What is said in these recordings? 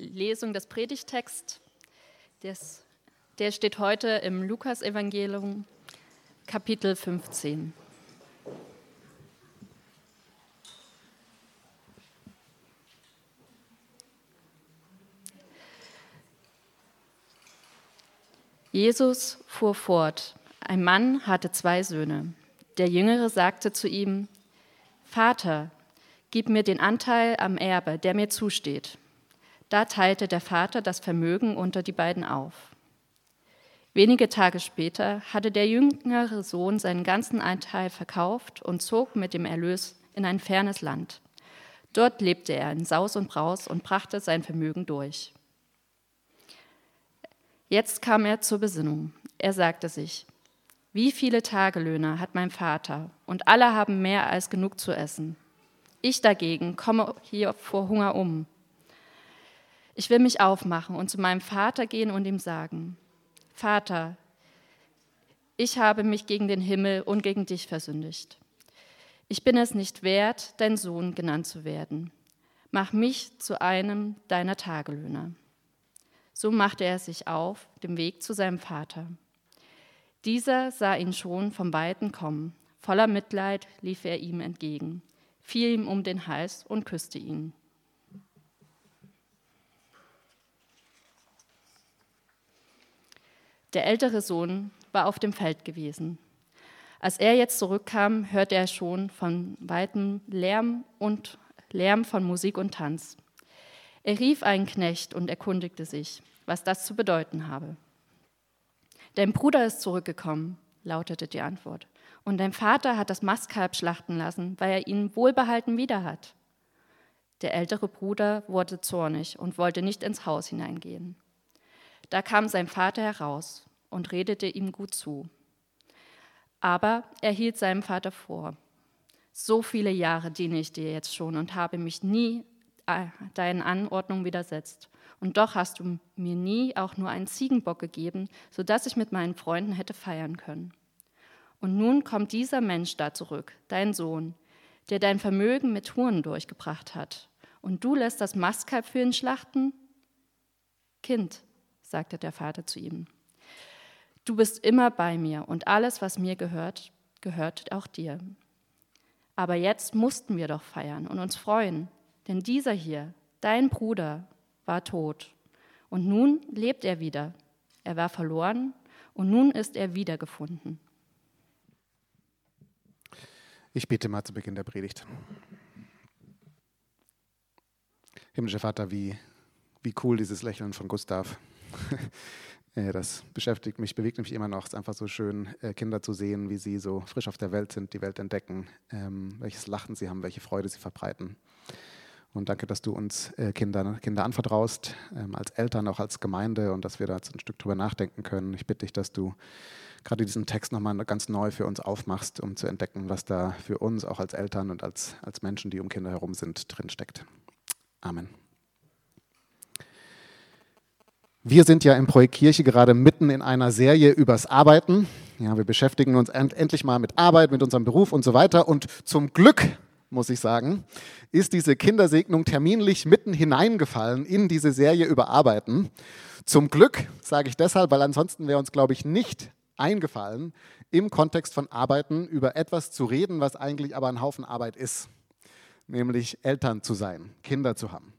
Lesung des Predigtext. Des, der steht heute im Lukasevangelium, Kapitel 15. Jesus fuhr fort. Ein Mann hatte zwei Söhne. Der Jüngere sagte zu ihm, Vater, gib mir den Anteil am Erbe, der mir zusteht. Da teilte der Vater das Vermögen unter die beiden auf. Wenige Tage später hatte der jüngere Sohn seinen ganzen Anteil verkauft und zog mit dem Erlös in ein fernes Land. Dort lebte er in Saus und Braus und brachte sein Vermögen durch. Jetzt kam er zur Besinnung. Er sagte sich, wie viele Tagelöhner hat mein Vater, und alle haben mehr als genug zu essen. Ich dagegen komme hier vor Hunger um. Ich will mich aufmachen und zu meinem Vater gehen und ihm sagen, Vater, ich habe mich gegen den Himmel und gegen dich versündigt. Ich bin es nicht wert, dein Sohn genannt zu werden. Mach mich zu einem deiner Tagelöhner. So machte er sich auf, dem Weg zu seinem Vater. Dieser sah ihn schon vom Weiten kommen. Voller Mitleid lief er ihm entgegen, fiel ihm um den Hals und küsste ihn. Der ältere Sohn war auf dem Feld gewesen. Als er jetzt zurückkam, hörte er schon von weitem Lärm und Lärm von Musik und Tanz. Er rief einen Knecht und erkundigte sich, was das zu bedeuten habe. Dein Bruder ist zurückgekommen, lautete die Antwort. Und dein Vater hat das Mastkalb schlachten lassen, weil er ihn wohlbehalten wieder hat. Der ältere Bruder wurde zornig und wollte nicht ins Haus hineingehen. Da kam sein Vater heraus und redete ihm gut zu. Aber er hielt seinem Vater vor, so viele Jahre diene ich dir jetzt schon und habe mich nie äh, deinen Anordnungen widersetzt. Und doch hast du mir nie auch nur einen Ziegenbock gegeben, sodass ich mit meinen Freunden hätte feiern können. Und nun kommt dieser Mensch da zurück, dein Sohn, der dein Vermögen mit Huren durchgebracht hat. Und du lässt das Mastkalb für ihn schlachten? Kind, sagte der Vater zu ihm, du bist immer bei mir und alles, was mir gehört, gehört auch dir. Aber jetzt mussten wir doch feiern und uns freuen, denn dieser hier, dein Bruder, war tot. Und nun lebt er wieder. Er war verloren und nun ist er wiedergefunden. Ich bete mal zu Beginn der Predigt. Himmlischer Vater, wie, wie cool dieses Lächeln von Gustav. Das beschäftigt mich, bewegt mich immer noch. Es ist einfach so schön, äh, Kinder zu sehen, wie sie so frisch auf der Welt sind, die Welt entdecken, ähm, welches Lachen sie haben, welche Freude sie verbreiten. Und danke, dass du uns äh, Kinder, Kinder anvertraust, ähm, als Eltern, auch als Gemeinde und dass wir da jetzt ein Stück drüber nachdenken können. Ich bitte dich, dass du gerade diesen Text nochmal ganz neu für uns aufmachst, um zu entdecken, was da für uns auch als Eltern und als, als Menschen, die um Kinder herum sind, drinsteckt. Amen. Wir sind ja im Projekt Kirche gerade mitten in einer Serie übers Arbeiten. Ja, wir beschäftigen uns end endlich mal mit Arbeit, mit unserem Beruf und so weiter. Und zum Glück muss ich sagen, ist diese Kindersegnung terminlich mitten hineingefallen in diese Serie über Arbeiten. Zum Glück sage ich deshalb, weil ansonsten wäre uns, glaube ich, nicht eingefallen, im Kontext von Arbeiten über etwas zu reden, was eigentlich aber ein Haufen Arbeit ist, nämlich Eltern zu sein, Kinder zu haben.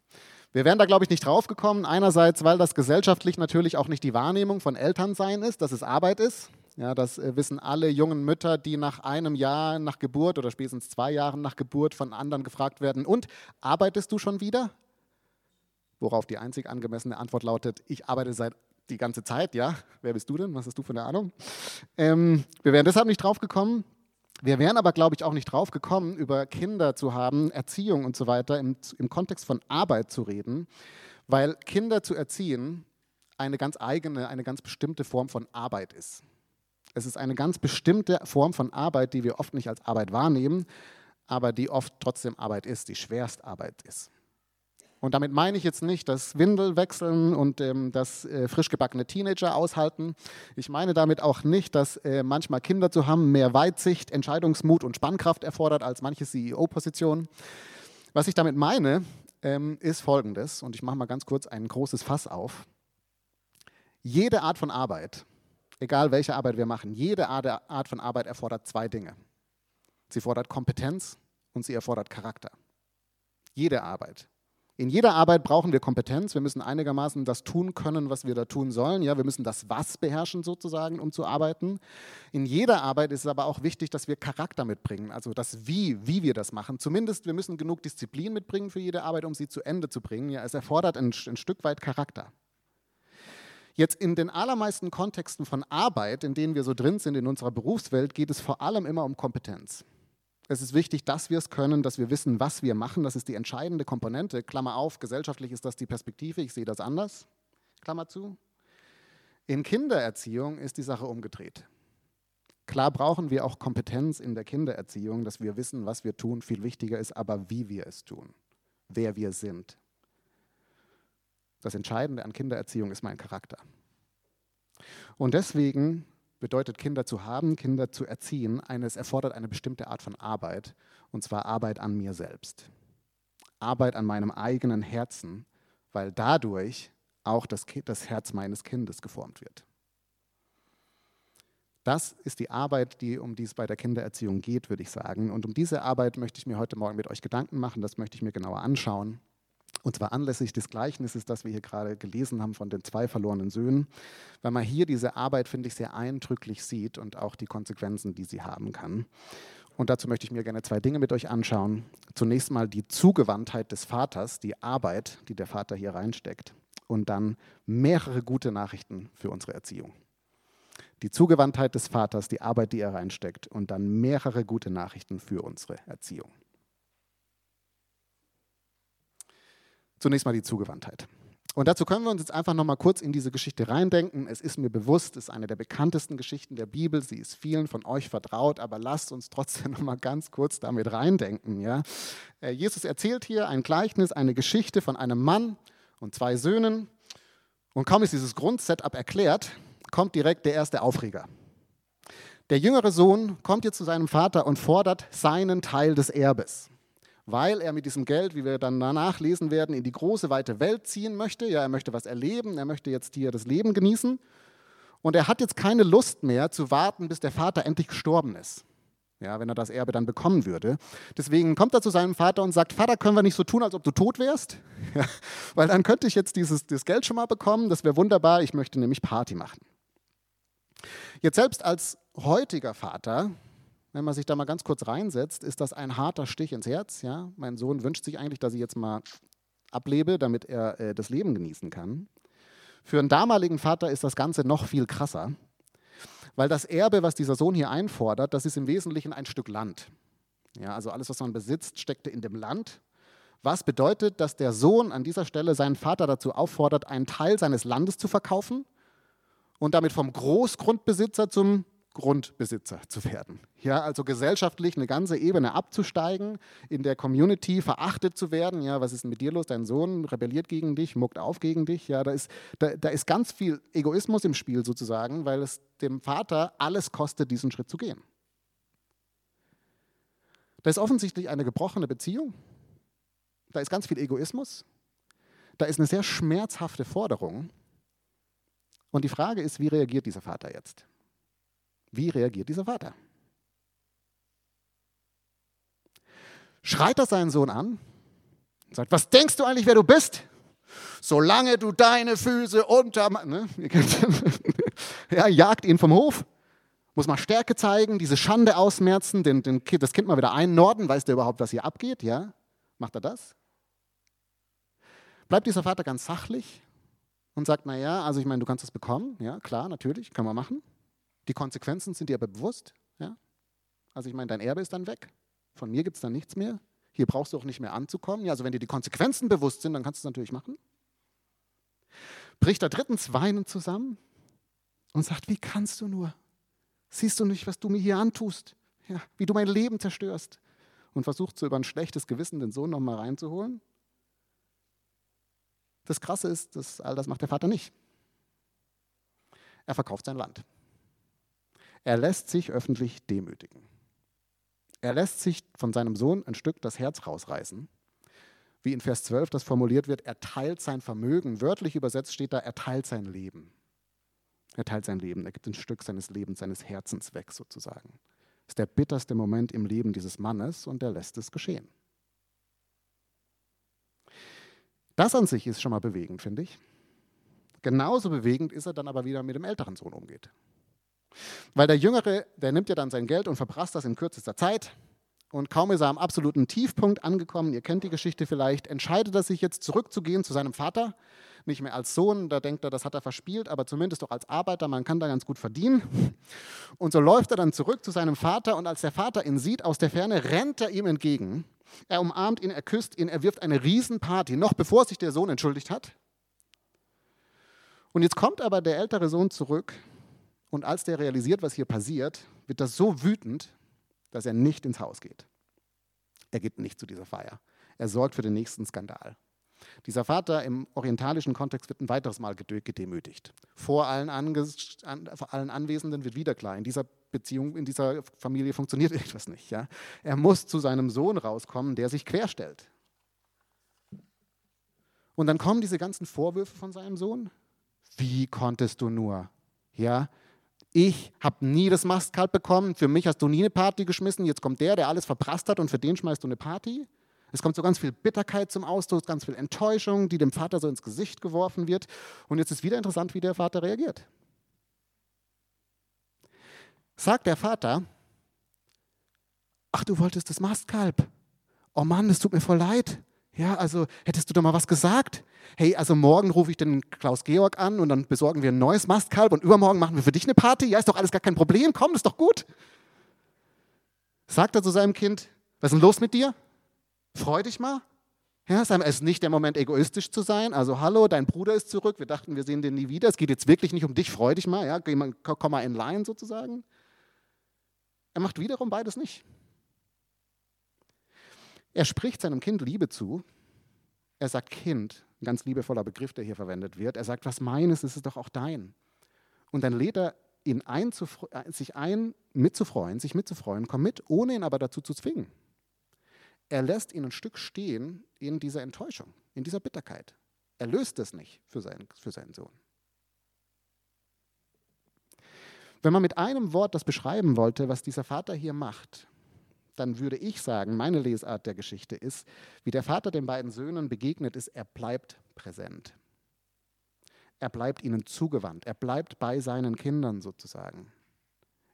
Wir wären da, glaube ich, nicht drauf gekommen. Einerseits, weil das gesellschaftlich natürlich auch nicht die Wahrnehmung von Elternsein ist, dass es Arbeit ist. Ja, das äh, wissen alle jungen Mütter, die nach einem Jahr nach Geburt oder spätestens zwei Jahren nach Geburt von anderen gefragt werden, und arbeitest du schon wieder? Worauf die einzig angemessene Antwort lautet, ich arbeite seit die ganze Zeit, ja. Wer bist du denn? Was hast du für eine Ahnung? Ähm, wir wären deshalb nicht drauf gekommen. Wir wären aber, glaube ich, auch nicht drauf gekommen, über Kinder zu haben, Erziehung und so weiter, im, im Kontext von Arbeit zu reden, weil Kinder zu erziehen eine ganz eigene, eine ganz bestimmte Form von Arbeit ist. Es ist eine ganz bestimmte Form von Arbeit, die wir oft nicht als Arbeit wahrnehmen, aber die oft trotzdem Arbeit ist, die Schwerstarbeit ist. Und damit meine ich jetzt nicht das Windelwechseln und ähm, das äh, frisch gebackene Teenager aushalten. Ich meine damit auch nicht, dass äh, manchmal Kinder zu haben mehr Weitsicht, Entscheidungsmut und Spannkraft erfordert als manche CEO-Position. Was ich damit meine, ähm, ist folgendes, und ich mache mal ganz kurz ein großes Fass auf. Jede Art von Arbeit, egal welche Arbeit wir machen, jede Art von Arbeit erfordert zwei Dinge. Sie fordert Kompetenz und sie erfordert Charakter. Jede Arbeit. In jeder Arbeit brauchen wir Kompetenz. Wir müssen einigermaßen das tun können, was wir da tun sollen. Ja, wir müssen das Was beherrschen sozusagen, um zu arbeiten. In jeder Arbeit ist es aber auch wichtig, dass wir Charakter mitbringen, also das Wie, wie wir das machen. Zumindest wir müssen genug Disziplin mitbringen für jede Arbeit, um sie zu Ende zu bringen. Ja, es erfordert ein, ein Stück weit Charakter. Jetzt in den allermeisten Kontexten von Arbeit, in denen wir so drin sind in unserer Berufswelt, geht es vor allem immer um Kompetenz. Es ist wichtig, dass wir es können, dass wir wissen, was wir machen. Das ist die entscheidende Komponente. Klammer auf, gesellschaftlich ist das die Perspektive. Ich sehe das anders. Klammer zu. In Kindererziehung ist die Sache umgedreht. Klar brauchen wir auch Kompetenz in der Kindererziehung, dass wir wissen, was wir tun. Viel wichtiger ist aber, wie wir es tun, wer wir sind. Das Entscheidende an Kindererziehung ist mein Charakter. Und deswegen bedeutet Kinder zu haben, Kinder zu erziehen, eines erfordert eine bestimmte Art von Arbeit, und zwar Arbeit an mir selbst. Arbeit an meinem eigenen Herzen, weil dadurch auch das, das Herz meines Kindes geformt wird. Das ist die Arbeit, die, um die es bei der Kindererziehung geht, würde ich sagen. Und um diese Arbeit möchte ich mir heute Morgen mit euch Gedanken machen, das möchte ich mir genauer anschauen. Und zwar anlässlich des Gleichnisses, das wir hier gerade gelesen haben von den zwei verlorenen Söhnen, weil man hier diese Arbeit, finde ich, sehr eindrücklich sieht und auch die Konsequenzen, die sie haben kann. Und dazu möchte ich mir gerne zwei Dinge mit euch anschauen. Zunächst mal die Zugewandtheit des Vaters, die Arbeit, die der Vater hier reinsteckt. Und dann mehrere gute Nachrichten für unsere Erziehung. Die Zugewandtheit des Vaters, die Arbeit, die er reinsteckt. Und dann mehrere gute Nachrichten für unsere Erziehung. Zunächst mal die Zugewandtheit. Und dazu können wir uns jetzt einfach nochmal kurz in diese Geschichte reindenken. Es ist mir bewusst, es ist eine der bekanntesten Geschichten der Bibel. Sie ist vielen von euch vertraut, aber lasst uns trotzdem nochmal ganz kurz damit reindenken. Ja? Äh, Jesus erzählt hier ein Gleichnis, eine Geschichte von einem Mann und zwei Söhnen. Und kaum ist dieses Grundsetup erklärt, kommt direkt der erste Aufreger. Der jüngere Sohn kommt jetzt zu seinem Vater und fordert seinen Teil des Erbes weil er mit diesem Geld, wie wir dann danach lesen werden, in die große, weite Welt ziehen möchte. Ja, er möchte was erleben, er möchte jetzt hier das Leben genießen. Und er hat jetzt keine Lust mehr zu warten, bis der Vater endlich gestorben ist. Ja, wenn er das Erbe dann bekommen würde. Deswegen kommt er zu seinem Vater und sagt, Vater, können wir nicht so tun, als ob du tot wärst? Ja, weil dann könnte ich jetzt dieses, dieses Geld schon mal bekommen, das wäre wunderbar, ich möchte nämlich Party machen. Jetzt selbst als heutiger Vater wenn man sich da mal ganz kurz reinsetzt, ist das ein harter Stich ins Herz. Ja? Mein Sohn wünscht sich eigentlich, dass ich jetzt mal ablebe, damit er äh, das Leben genießen kann. Für einen damaligen Vater ist das Ganze noch viel krasser, weil das Erbe, was dieser Sohn hier einfordert, das ist im Wesentlichen ein Stück Land. Ja, also alles, was man besitzt, steckte in dem Land. Was bedeutet, dass der Sohn an dieser Stelle seinen Vater dazu auffordert, einen Teil seines Landes zu verkaufen und damit vom Großgrundbesitzer zum Grundbesitzer zu werden. Ja, also gesellschaftlich eine ganze Ebene abzusteigen, in der Community verachtet zu werden. Ja, was ist denn mit dir los? Dein Sohn rebelliert gegen dich, muckt auf gegen dich. Ja, da ist, da, da ist ganz viel Egoismus im Spiel sozusagen, weil es dem Vater alles kostet, diesen Schritt zu gehen. Da ist offensichtlich eine gebrochene Beziehung. Da ist ganz viel Egoismus. Da ist eine sehr schmerzhafte Forderung. Und die Frage ist, wie reagiert dieser Vater jetzt? Wie reagiert dieser Vater? Schreit er seinen Sohn an und sagt, was denkst du eigentlich, wer du bist? Solange du deine Füße unter... Ne? ja, jagt ihn vom Hof, muss mal Stärke zeigen, diese Schande ausmerzen, den, den, das Kind mal wieder einnorden, weiß der überhaupt, was hier abgeht? Ja? Macht er das? Bleibt dieser Vater ganz sachlich und sagt, naja, also ich meine, du kannst das bekommen, ja, klar, natürlich, können wir machen. Die Konsequenzen sind dir aber bewusst. Ja? Also ich meine, dein Erbe ist dann weg. Von mir gibt es dann nichts mehr. Hier brauchst du auch nicht mehr anzukommen. Ja, also wenn dir die Konsequenzen bewusst sind, dann kannst du es natürlich machen. Bricht er drittens weinend zusammen und sagt, wie kannst du nur? Siehst du nicht, was du mir hier antust? Ja, wie du mein Leben zerstörst? Und versucht so über ein schlechtes Gewissen den Sohn nochmal reinzuholen. Das Krasse ist, dass all das macht der Vater nicht. Er verkauft sein Land. Er lässt sich öffentlich demütigen. Er lässt sich von seinem Sohn ein Stück das Herz rausreißen, wie in Vers 12 das formuliert wird, er teilt sein Vermögen. Wörtlich übersetzt steht da, er teilt sein Leben. Er teilt sein Leben, er gibt ein Stück seines Lebens, seines Herzens weg sozusagen. Das ist der bitterste Moment im Leben dieses Mannes und er lässt es geschehen. Das an sich ist schon mal bewegend, finde ich. Genauso bewegend ist er dann aber wieder mit dem älteren Sohn umgeht. Weil der Jüngere, der nimmt ja dann sein Geld und verprasst das in kürzester Zeit. Und kaum ist er am absoluten Tiefpunkt angekommen, ihr kennt die Geschichte vielleicht, entscheidet er sich jetzt zurückzugehen zu seinem Vater. Nicht mehr als Sohn, da denkt er, das hat er verspielt, aber zumindest doch als Arbeiter, man kann da ganz gut verdienen. Und so läuft er dann zurück zu seinem Vater und als der Vater ihn sieht aus der Ferne, rennt er ihm entgegen. Er umarmt ihn, er küsst ihn, er wirft eine Riesenparty, noch bevor sich der Sohn entschuldigt hat. Und jetzt kommt aber der ältere Sohn zurück und als der realisiert, was hier passiert, wird er so wütend, dass er nicht ins Haus geht. Er geht nicht zu dieser Feier. Er sorgt für den nächsten Skandal. Dieser Vater im orientalischen Kontext wird ein weiteres Mal gedemütigt. Vor allen, an, vor allen Anwesenden wird wieder klar, in dieser Beziehung, in dieser Familie funktioniert etwas nicht. Ja? Er muss zu seinem Sohn rauskommen, der sich querstellt. Und dann kommen diese ganzen Vorwürfe von seinem Sohn. Wie konntest du nur? Ja, ich habe nie das Mastkalb bekommen, für mich hast du nie eine Party geschmissen, jetzt kommt der, der alles verprasst hat und für den schmeißt du eine Party. Es kommt so ganz viel Bitterkeit zum Ausdruck, ganz viel Enttäuschung, die dem Vater so ins Gesicht geworfen wird. Und jetzt ist wieder interessant, wie der Vater reagiert. Sagt der Vater, ach, du wolltest das Mastkalb. Oh Mann, es tut mir voll leid. Ja, also hättest du doch mal was gesagt? Hey, also morgen rufe ich den Klaus Georg an und dann besorgen wir ein neues Mastkalb und übermorgen machen wir für dich eine Party. Ja, ist doch alles gar kein Problem. Komm, ist doch gut. Sagt er zu seinem Kind, was ist denn los mit dir? Freu dich mal. Ja, es ist nicht der Moment, egoistisch zu sein. Also, hallo, dein Bruder ist zurück. Wir dachten, wir sehen den nie wieder. Es geht jetzt wirklich nicht um dich. Freu dich mal. Ja, komm mal in Line sozusagen. Er macht wiederum beides nicht. Er spricht seinem Kind Liebe zu. Er sagt Kind, ein ganz liebevoller Begriff, der hier verwendet wird. Er sagt, was meines ist es doch auch dein. Und dann lädt er ihn ein, äh, sich ein, mitzufreuen, sich mitzufreuen, komm mit, ohne ihn aber dazu zu zwingen. Er lässt ihn ein Stück stehen in dieser Enttäuschung, in dieser Bitterkeit. Er löst es nicht für seinen, für seinen Sohn. Wenn man mit einem Wort das beschreiben wollte, was dieser Vater hier macht, dann würde ich sagen, meine Lesart der Geschichte ist, wie der Vater den beiden Söhnen begegnet ist, er bleibt präsent. Er bleibt ihnen zugewandt. Er bleibt bei seinen Kindern sozusagen.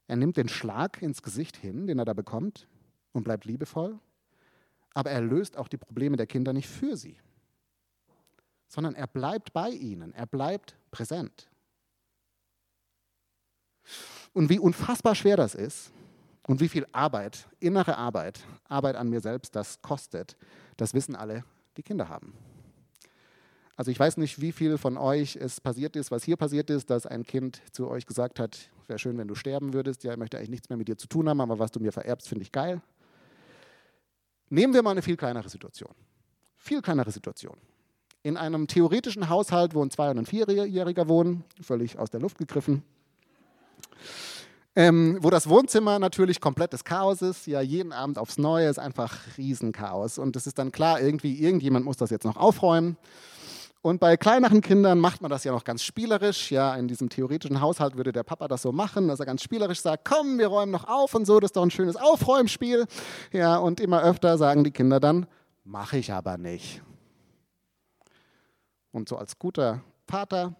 Er nimmt den Schlag ins Gesicht hin, den er da bekommt, und bleibt liebevoll. Aber er löst auch die Probleme der Kinder nicht für sie, sondern er bleibt bei ihnen. Er bleibt präsent. Und wie unfassbar schwer das ist, und wie viel Arbeit, innere Arbeit, Arbeit an mir selbst das kostet, das wissen alle, die Kinder haben. Also ich weiß nicht, wie viel von euch es passiert ist, was hier passiert ist, dass ein Kind zu euch gesagt hat, wäre schön, wenn du sterben würdest, ja, ich möchte eigentlich nichts mehr mit dir zu tun haben, aber was du mir vererbst, finde ich geil. Nehmen wir mal eine viel kleinere Situation. Viel kleinere Situation. In einem theoretischen Haushalt, wo ein Zwei- und ein Vierjähriger wohnen, völlig aus der Luft gegriffen ähm, wo das Wohnzimmer natürlich komplettes Chaos ist. Ja, jeden Abend aufs Neue ist einfach Riesenchaos. Und es ist dann klar, irgendwie, irgendjemand muss das jetzt noch aufräumen. Und bei kleineren Kindern macht man das ja noch ganz spielerisch. Ja, in diesem theoretischen Haushalt würde der Papa das so machen, dass er ganz spielerisch sagt: Komm, wir räumen noch auf und so, das ist doch ein schönes Aufräumspiel. Ja, und immer öfter sagen die Kinder dann: Mache ich aber nicht. Und so als guter Vater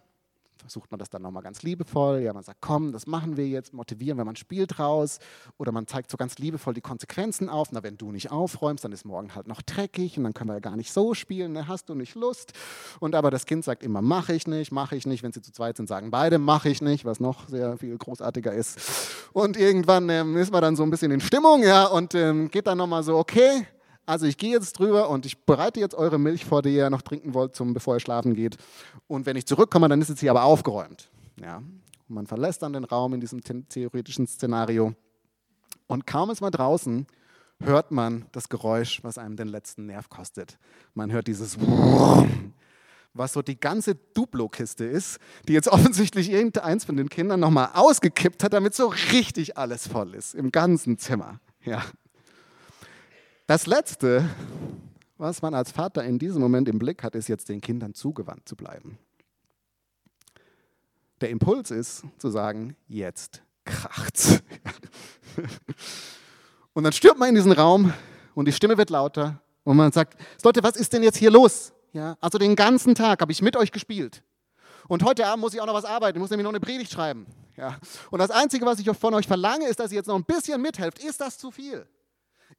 versucht man das dann nochmal ganz liebevoll. Ja, man sagt, komm, das machen wir jetzt, motivieren, wenn man spielt raus. Oder man zeigt so ganz liebevoll die Konsequenzen auf. Na, wenn du nicht aufräumst, dann ist morgen halt noch dreckig und dann können wir ja gar nicht so spielen. Ne? Hast du nicht Lust? Und aber das Kind sagt immer, mache ich nicht, mache ich nicht. Wenn sie zu zweit sind, sagen beide, mache ich nicht, was noch sehr viel großartiger ist. Und irgendwann ähm, ist man dann so ein bisschen in Stimmung, ja, und ähm, geht dann nochmal so, okay, also ich gehe jetzt drüber und ich bereite jetzt eure Milch vor, die ihr noch trinken wollt, zum, bevor ihr schlafen geht. Und wenn ich zurückkomme, dann ist es hier aber aufgeräumt. Ja. Und man verlässt dann den Raum in diesem theoretischen Szenario. Und kaum ist man draußen, hört man das Geräusch, was einem den letzten Nerv kostet. Man hört dieses was so die ganze Duplo-Kiste ist, die jetzt offensichtlich irgendeins von den Kindern nochmal ausgekippt hat, damit so richtig alles voll ist, im ganzen Zimmer. Ja. Das Letzte, Was man als Vater in diesem Moment im Blick hat, ist jetzt den Kindern zugewandt zu bleiben. Der Impuls ist zu sagen, jetzt kracht's. Und dann stürmt man in diesen Raum und die Stimme wird lauter und man sagt, Leute, was ist denn jetzt hier los? Ja, also den ganzen Tag habe ich mit euch gespielt. Und heute Abend muss ich auch noch was arbeiten, ich muss nämlich noch eine Predigt schreiben. Ja. Und das Einzige, was ich von euch verlange, ist, dass ihr jetzt noch ein bisschen mithelft. Ist das zu viel?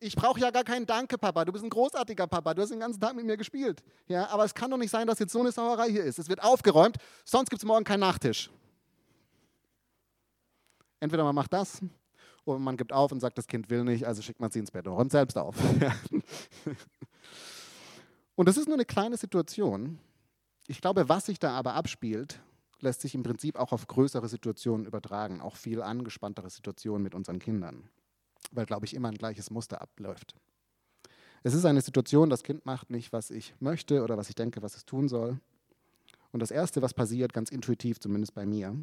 Ich brauche ja gar keinen Danke, Papa. Du bist ein großartiger Papa. Du hast den ganzen Tag mit mir gespielt. Ja, aber es kann doch nicht sein, dass jetzt so eine Sauerei hier ist. Es wird aufgeräumt, sonst gibt es morgen keinen Nachtisch. Entweder man macht das oder man gibt auf und sagt, das Kind will nicht, also schickt man sie ins Bett und räumt selbst auf. und das ist nur eine kleine Situation. Ich glaube, was sich da aber abspielt, lässt sich im Prinzip auch auf größere Situationen übertragen, auch viel angespanntere Situationen mit unseren Kindern, weil, glaube ich, immer ein gleiches Muster abläuft. Es ist eine Situation, das Kind macht nicht, was ich möchte oder was ich denke, was es tun soll. Und das Erste, was passiert, ganz intuitiv zumindest bei mir,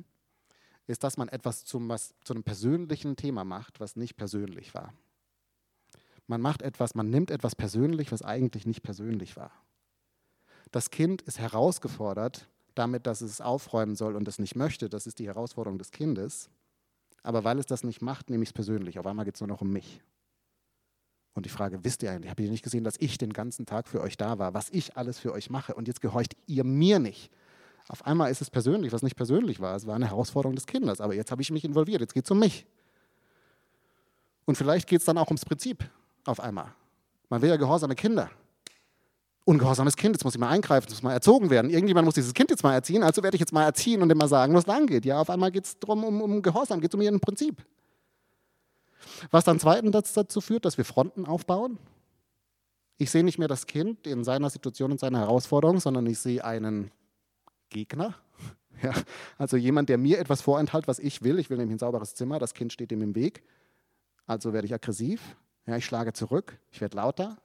ist, dass man etwas zum, was, zu einem persönlichen Thema macht, was nicht persönlich war. Man macht etwas, man nimmt etwas persönlich, was eigentlich nicht persönlich war. Das Kind ist herausgefordert, damit, dass es aufräumen soll und es nicht möchte. Das ist die Herausforderung des Kindes. Aber weil es das nicht macht, nehme ich es persönlich. Auf einmal geht es nur noch um mich. Und die Frage, wisst ihr eigentlich, habt ihr nicht gesehen, dass ich den ganzen Tag für euch da war, was ich alles für euch mache und jetzt gehorcht ihr mir nicht? Auf einmal ist es persönlich, was nicht persönlich war. Es war eine Herausforderung des Kindes, aber jetzt habe ich mich involviert, jetzt geht es um mich. Und vielleicht geht es dann auch ums Prinzip auf einmal. Man will ja gehorsame Kinder. Ungehorsames Kind, jetzt muss ich mal eingreifen, jetzt muss mal erzogen werden. Irgendjemand muss dieses Kind jetzt mal erziehen, also werde ich jetzt mal erziehen und ihm mal sagen, wo es lang geht. Ja, auf einmal geht es darum, um, um Gehorsam, geht es um ihren Prinzip. Was dann zweitens dazu führt, dass wir Fronten aufbauen. Ich sehe nicht mehr das Kind in seiner Situation und seiner Herausforderung, sondern ich sehe einen Gegner. Ja, also jemand, der mir etwas vorenthält, was ich will. Ich will nämlich ein sauberes Zimmer, das Kind steht ihm im Weg. Also werde ich aggressiv. Ja, ich schlage zurück, ich werde lauter.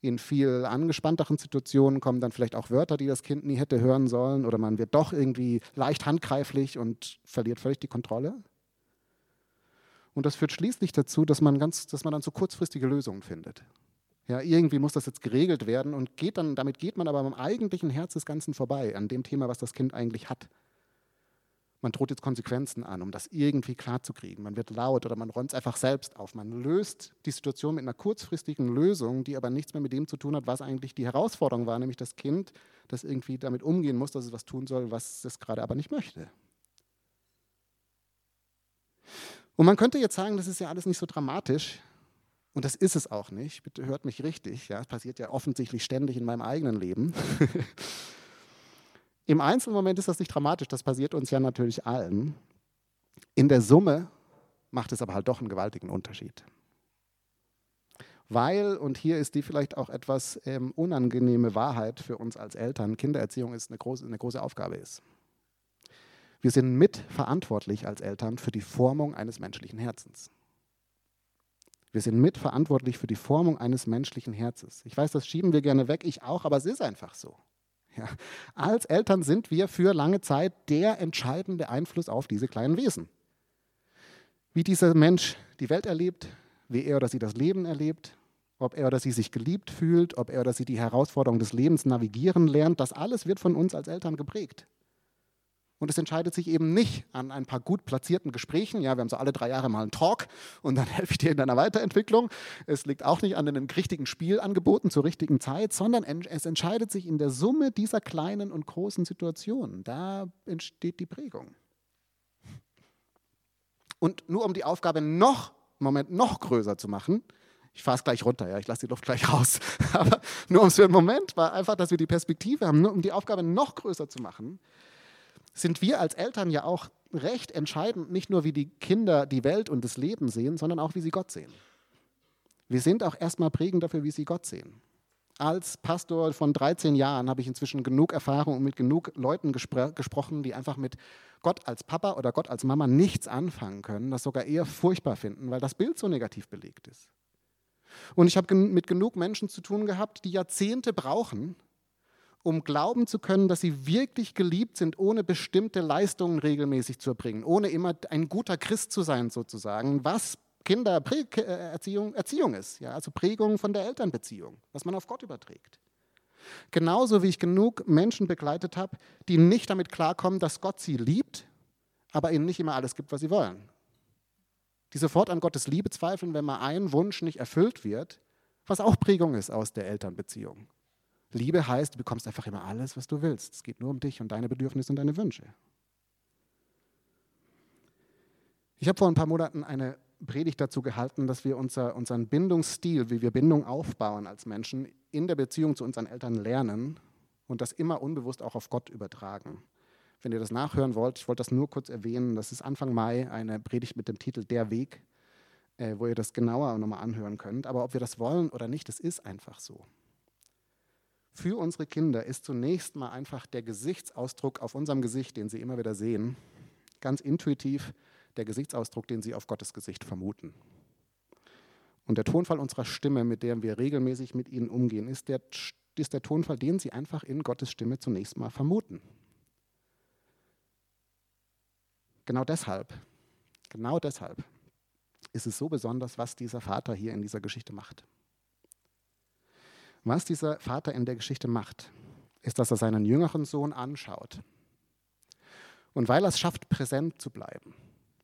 In viel angespannteren Situationen kommen dann vielleicht auch Wörter, die das Kind nie hätte hören sollen, oder man wird doch irgendwie leicht handgreiflich und verliert völlig die Kontrolle. Und das führt schließlich dazu, dass man, ganz, dass man dann so kurzfristige Lösungen findet. Ja, irgendwie muss das jetzt geregelt werden und geht dann, damit geht man aber am eigentlichen Herz des Ganzen vorbei, an dem Thema, was das Kind eigentlich hat. Man droht jetzt Konsequenzen an, um das irgendwie klarzukriegen. Man wird laut oder man räumt es einfach selbst auf. Man löst die Situation mit einer kurzfristigen Lösung, die aber nichts mehr mit dem zu tun hat, was eigentlich die Herausforderung war, nämlich das Kind, das irgendwie damit umgehen muss, dass es was tun soll, was es gerade aber nicht möchte. Und man könnte jetzt sagen, das ist ja alles nicht so dramatisch. Und das ist es auch nicht. Bitte hört mich richtig. Ja, es passiert ja offensichtlich ständig in meinem eigenen Leben. Im Einzelmoment ist das nicht dramatisch, das passiert uns ja natürlich allen. In der Summe macht es aber halt doch einen gewaltigen Unterschied. Weil, und hier ist die vielleicht auch etwas ähm, unangenehme Wahrheit für uns als Eltern, Kindererziehung ist eine große, eine große Aufgabe ist. Wir sind mitverantwortlich als Eltern für die Formung eines menschlichen Herzens. Wir sind mitverantwortlich für die Formung eines menschlichen Herzens. Ich weiß, das schieben wir gerne weg, ich auch, aber es ist einfach so. Ja. Als Eltern sind wir für lange Zeit der entscheidende Einfluss auf diese kleinen Wesen. Wie dieser Mensch die Welt erlebt, wie er oder sie das Leben erlebt, ob er oder sie sich geliebt fühlt, ob er oder sie die Herausforderung des Lebens navigieren lernt, das alles wird von uns als Eltern geprägt. Und es entscheidet sich eben nicht an ein paar gut platzierten Gesprächen. Ja, wir haben so alle drei Jahre mal einen Talk und dann helfe ich dir in deiner Weiterentwicklung. Es liegt auch nicht an den richtigen Spielangeboten zur richtigen Zeit, sondern es entscheidet sich in der Summe dieser kleinen und großen Situationen. Da entsteht die Prägung. Und nur um die Aufgabe noch, Moment, noch größer zu machen, ich fahre es gleich runter, ja, ich lasse die Luft gleich raus. Aber nur um es für einen Moment war einfach, dass wir die Perspektive haben, nur um die Aufgabe noch größer zu machen, sind wir als Eltern ja auch recht entscheidend, nicht nur wie die Kinder die Welt und das Leben sehen, sondern auch wie sie Gott sehen. Wir sind auch erstmal prägend dafür, wie sie Gott sehen. Als Pastor von 13 Jahren habe ich inzwischen genug Erfahrung und mit genug Leuten gespr gesprochen, die einfach mit Gott als Papa oder Gott als Mama nichts anfangen können, das sogar eher furchtbar finden, weil das Bild so negativ belegt ist. Und ich habe mit genug Menschen zu tun gehabt, die Jahrzehnte brauchen, um glauben zu können, dass sie wirklich geliebt sind, ohne bestimmte Leistungen regelmäßig zu erbringen, ohne immer ein guter Christ zu sein sozusagen. Was Kindererziehung Erziehung ist, ja, also Prägung von der Elternbeziehung, was man auf Gott überträgt. Genauso wie ich genug Menschen begleitet habe, die nicht damit klarkommen, dass Gott sie liebt, aber ihnen nicht immer alles gibt, was sie wollen. Die sofort an Gottes Liebe zweifeln, wenn mal ein Wunsch nicht erfüllt wird, was auch Prägung ist aus der Elternbeziehung. Liebe heißt, du bekommst einfach immer alles, was du willst. Es geht nur um dich und deine Bedürfnisse und deine Wünsche. Ich habe vor ein paar Monaten eine Predigt dazu gehalten, dass wir unser, unseren Bindungsstil, wie wir Bindung aufbauen als Menschen, in der Beziehung zu unseren Eltern lernen und das immer unbewusst auch auf Gott übertragen. Wenn ihr das nachhören wollt, ich wollte das nur kurz erwähnen, das ist Anfang Mai eine Predigt mit dem Titel Der Weg, äh, wo ihr das genauer nochmal anhören könnt. Aber ob wir das wollen oder nicht, das ist einfach so. Für unsere Kinder ist zunächst mal einfach der Gesichtsausdruck auf unserem Gesicht, den sie immer wieder sehen, ganz intuitiv der Gesichtsausdruck, den sie auf Gottes Gesicht vermuten. Und der Tonfall unserer Stimme, mit der wir regelmäßig mit ihnen umgehen, ist der, ist der Tonfall, den sie einfach in Gottes Stimme zunächst mal vermuten. Genau deshalb, genau deshalb ist es so besonders, was dieser Vater hier in dieser Geschichte macht. Was dieser Vater in der Geschichte macht, ist, dass er seinen jüngeren Sohn anschaut. Und weil er es schafft, präsent zu bleiben,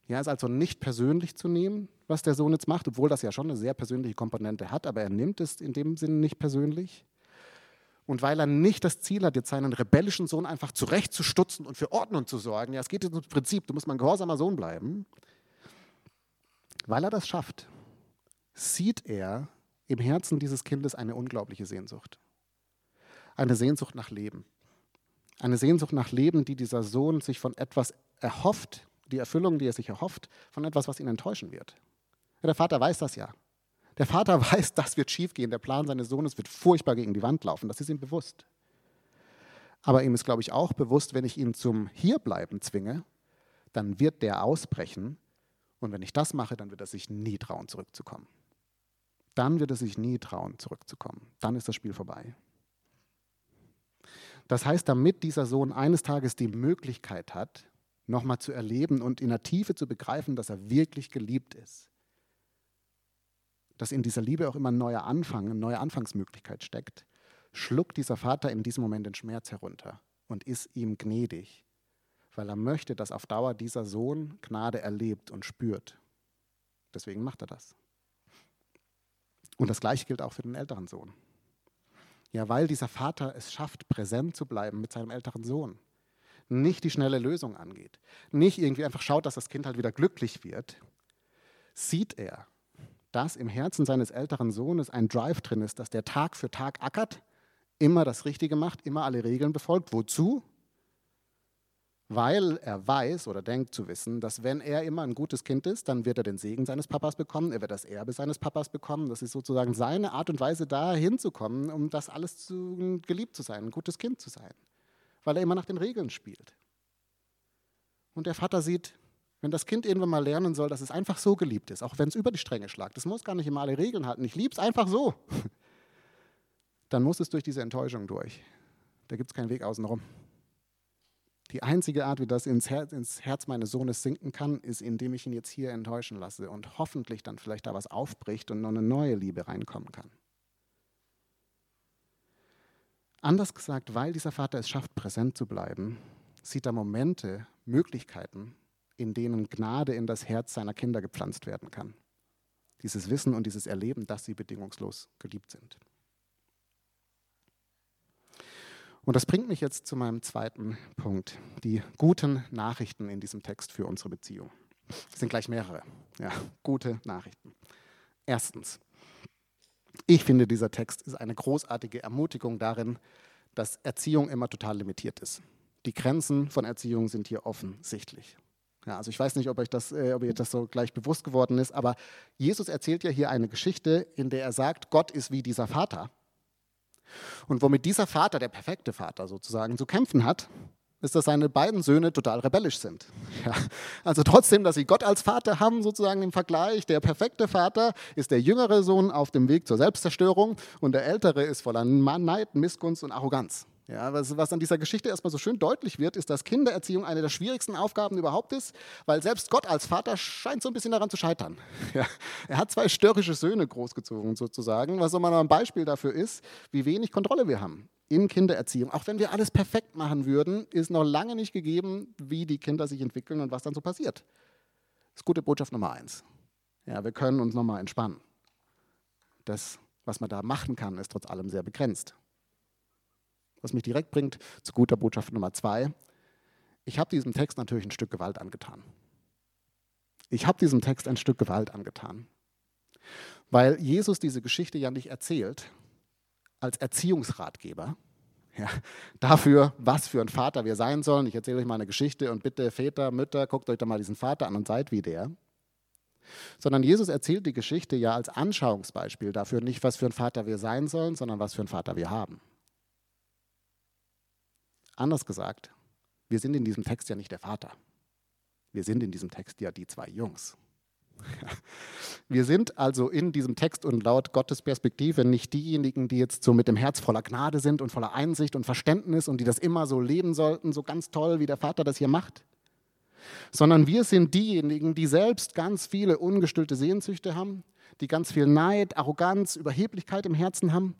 ja, ist also nicht persönlich zu nehmen, was der Sohn jetzt macht, obwohl das ja schon eine sehr persönliche Komponente hat, aber er nimmt es in dem Sinne nicht persönlich. Und weil er nicht das Ziel hat, jetzt seinen rebellischen Sohn einfach zurechtzustutzen und für Ordnung zu sorgen, ja, es geht jetzt ums Prinzip, du musst mal ein gehorsamer Sohn bleiben, weil er das schafft, sieht er im Herzen dieses Kindes eine unglaubliche Sehnsucht. Eine Sehnsucht nach Leben. Eine Sehnsucht nach Leben, die dieser Sohn sich von etwas erhofft, die Erfüllung, die er sich erhofft, von etwas, was ihn enttäuschen wird. Ja, der Vater weiß das ja. Der Vater weiß, das wird schiefgehen. Der Plan seines Sohnes wird furchtbar gegen die Wand laufen. Das ist ihm bewusst. Aber ihm ist, glaube ich, auch bewusst, wenn ich ihn zum Hierbleiben zwinge, dann wird der ausbrechen. Und wenn ich das mache, dann wird er sich nie trauen, zurückzukommen. Dann wird er sich nie trauen, zurückzukommen. Dann ist das Spiel vorbei. Das heißt, damit dieser Sohn eines Tages die Möglichkeit hat, nochmal zu erleben und in der Tiefe zu begreifen, dass er wirklich geliebt ist. Dass in dieser Liebe auch immer ein neuer Anfang, eine neue Anfangsmöglichkeit steckt, schluckt dieser Vater in diesem Moment den Schmerz herunter und ist ihm gnädig, weil er möchte, dass auf Dauer dieser Sohn Gnade erlebt und spürt. Deswegen macht er das. Und das Gleiche gilt auch für den älteren Sohn. Ja, weil dieser Vater es schafft, präsent zu bleiben mit seinem älteren Sohn nicht die schnelle Lösung angeht, nicht irgendwie einfach schaut, dass das Kind halt wieder glücklich wird, sieht er, dass im Herzen seines älteren Sohnes ein Drive drin ist, dass der Tag für Tag ackert, immer das Richtige macht, immer alle Regeln befolgt. Wozu? Weil er weiß oder denkt zu wissen, dass wenn er immer ein gutes Kind ist, dann wird er den Segen seines Papas bekommen, er wird das Erbe seines Papas bekommen. Das ist sozusagen seine Art und Weise, da hinzukommen, um das alles zu, geliebt zu sein, ein gutes Kind zu sein weil er immer nach den Regeln spielt. Und der Vater sieht, wenn das Kind irgendwann mal lernen soll, dass es einfach so geliebt ist, auch wenn es über die Stränge schlagt, das muss gar nicht immer alle Regeln halten, ich liebe es einfach so, dann muss es durch diese Enttäuschung durch. Da gibt es keinen Weg außenrum. Die einzige Art, wie das ins Herz, ins Herz meines Sohnes sinken kann, ist, indem ich ihn jetzt hier enttäuschen lasse und hoffentlich dann vielleicht da was aufbricht und noch eine neue Liebe reinkommen kann. Anders gesagt, weil dieser Vater es schafft, präsent zu bleiben, sieht er Momente, Möglichkeiten, in denen Gnade in das Herz seiner Kinder gepflanzt werden kann. Dieses Wissen und dieses Erleben, dass sie bedingungslos geliebt sind. Und das bringt mich jetzt zu meinem zweiten Punkt, die guten Nachrichten in diesem Text für unsere Beziehung. Es sind gleich mehrere. Ja, gute Nachrichten. Erstens, ich finde, dieser Text ist eine großartige Ermutigung darin, dass Erziehung immer total limitiert ist. Die Grenzen von Erziehung sind hier offensichtlich. Ja, also ich weiß nicht, ob euch, das, äh, ob euch das so gleich bewusst geworden ist, aber Jesus erzählt ja hier eine Geschichte, in der er sagt, Gott ist wie dieser Vater. Und womit dieser Vater, der perfekte Vater sozusagen, zu kämpfen hat, ist, dass seine beiden Söhne total rebellisch sind. Ja. Also trotzdem, dass sie Gott als Vater haben, sozusagen im Vergleich, der perfekte Vater ist der jüngere Sohn auf dem Weg zur Selbstzerstörung und der ältere ist voller Neid, Missgunst und Arroganz. Ja, was, was an dieser Geschichte erstmal so schön deutlich wird, ist, dass Kindererziehung eine der schwierigsten Aufgaben überhaupt ist, weil selbst Gott als Vater scheint so ein bisschen daran zu scheitern. Ja, er hat zwei störrische Söhne großgezogen sozusagen, was so mal ein Beispiel dafür ist, wie wenig Kontrolle wir haben in Kindererziehung. Auch wenn wir alles perfekt machen würden, ist noch lange nicht gegeben, wie die Kinder sich entwickeln und was dann so passiert. Das ist gute Botschaft Nummer eins. Ja, wir können uns nochmal entspannen. Das, was man da machen kann, ist trotz allem sehr begrenzt. Was mich direkt bringt zu guter Botschaft Nummer zwei. Ich habe diesem Text natürlich ein Stück Gewalt angetan. Ich habe diesem Text ein Stück Gewalt angetan. Weil Jesus diese Geschichte ja nicht erzählt als Erziehungsratgeber, ja, dafür, was für ein Vater wir sein sollen. Ich erzähle euch mal eine Geschichte und bitte Väter, Mütter, guckt euch doch mal diesen Vater an und seid wie der. Sondern Jesus erzählt die Geschichte ja als Anschauungsbeispiel dafür, nicht was für ein Vater wir sein sollen, sondern was für ein Vater wir haben. Anders gesagt, wir sind in diesem Text ja nicht der Vater. Wir sind in diesem Text ja die zwei Jungs. Wir sind also in diesem Text und laut Gottes Perspektive nicht diejenigen, die jetzt so mit dem Herz voller Gnade sind und voller Einsicht und Verständnis und die das immer so leben sollten, so ganz toll, wie der Vater das hier macht, sondern wir sind diejenigen, die selbst ganz viele ungestillte Sehnsüchte haben, die ganz viel Neid, Arroganz, Überheblichkeit im Herzen haben,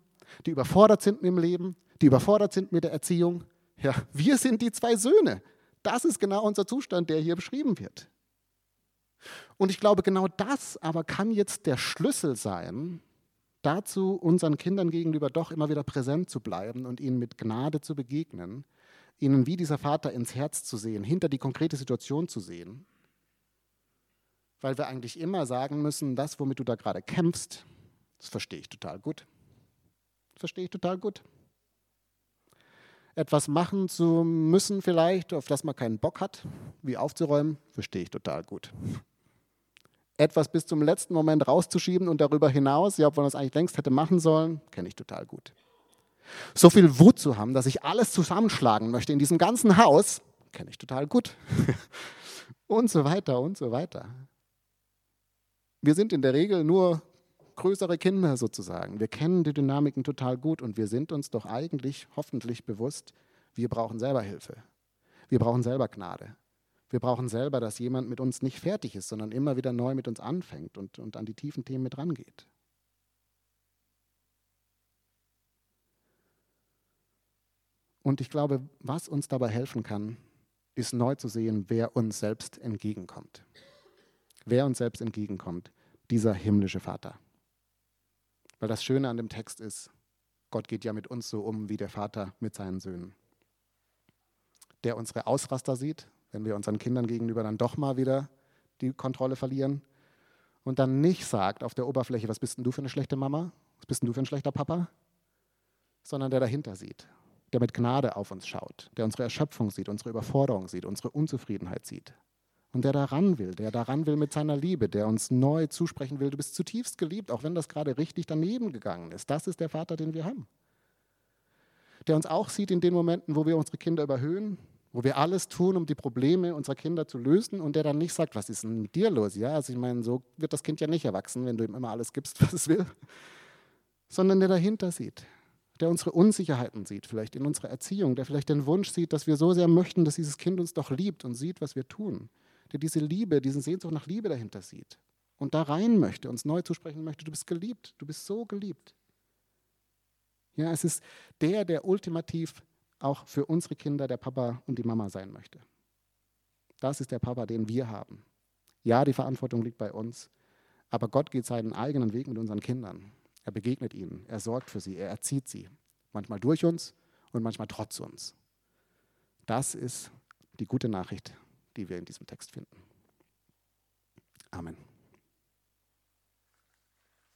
die überfordert sind mit dem Leben, die überfordert sind mit der Erziehung. Ja, wir sind die zwei Söhne. Das ist genau unser Zustand, der hier beschrieben wird. Und ich glaube, genau das aber kann jetzt der Schlüssel sein, dazu unseren Kindern gegenüber doch immer wieder präsent zu bleiben und ihnen mit Gnade zu begegnen, ihnen wie dieser Vater ins Herz zu sehen, hinter die konkrete Situation zu sehen. Weil wir eigentlich immer sagen müssen, das, womit du da gerade kämpfst, das verstehe ich total gut. Das verstehe ich total gut. Etwas machen zu müssen vielleicht, auf das man keinen Bock hat, wie aufzuräumen, verstehe ich total gut etwas bis zum letzten Moment rauszuschieben und darüber hinaus, ja, obwohl man das eigentlich längst hätte machen sollen, kenne ich total gut. So viel Wut zu haben, dass ich alles zusammenschlagen möchte in diesem ganzen Haus, kenne ich total gut. und so weiter und so weiter. Wir sind in der Regel nur größere Kinder sozusagen. Wir kennen die Dynamiken total gut und wir sind uns doch eigentlich hoffentlich bewusst, wir brauchen selber Hilfe. Wir brauchen selber Gnade. Wir brauchen selber, dass jemand mit uns nicht fertig ist, sondern immer wieder neu mit uns anfängt und, und an die tiefen Themen mit rangeht. Und ich glaube, was uns dabei helfen kann, ist neu zu sehen, wer uns selbst entgegenkommt. Wer uns selbst entgegenkommt, dieser himmlische Vater. Weil das Schöne an dem Text ist, Gott geht ja mit uns so um wie der Vater mit seinen Söhnen. Der unsere Ausraster sieht, wenn wir unseren Kindern gegenüber dann doch mal wieder die Kontrolle verlieren und dann nicht sagt auf der Oberfläche, was bist denn du für eine schlechte Mama, was bist denn du für ein schlechter Papa, sondern der dahinter sieht, der mit Gnade auf uns schaut, der unsere Erschöpfung sieht, unsere Überforderung sieht, unsere Unzufriedenheit sieht und der daran will, der daran will mit seiner Liebe, der uns neu zusprechen will, du bist zutiefst geliebt, auch wenn das gerade richtig daneben gegangen ist. Das ist der Vater, den wir haben. Der uns auch sieht in den Momenten, wo wir unsere Kinder überhöhen, wo wir alles tun, um die Probleme unserer Kinder zu lösen und der dann nicht sagt, was ist denn mit dir los? Ja, also ich meine, so wird das Kind ja nicht erwachsen, wenn du ihm immer alles gibst, was es will, sondern der dahinter sieht, der unsere Unsicherheiten sieht, vielleicht in unserer Erziehung, der vielleicht den Wunsch sieht, dass wir so sehr möchten, dass dieses Kind uns doch liebt und sieht, was wir tun, der diese Liebe, diesen Sehnsucht nach Liebe dahinter sieht und da rein möchte, uns neu zusprechen möchte, du bist geliebt, du bist so geliebt. Ja, es ist der, der ultimativ auch für unsere Kinder der Papa und die Mama sein möchte. Das ist der Papa, den wir haben. Ja, die Verantwortung liegt bei uns, aber Gott geht seinen eigenen Weg mit unseren Kindern. Er begegnet ihnen, er sorgt für sie, er erzieht sie. Manchmal durch uns und manchmal trotz uns. Das ist die gute Nachricht, die wir in diesem Text finden. Amen.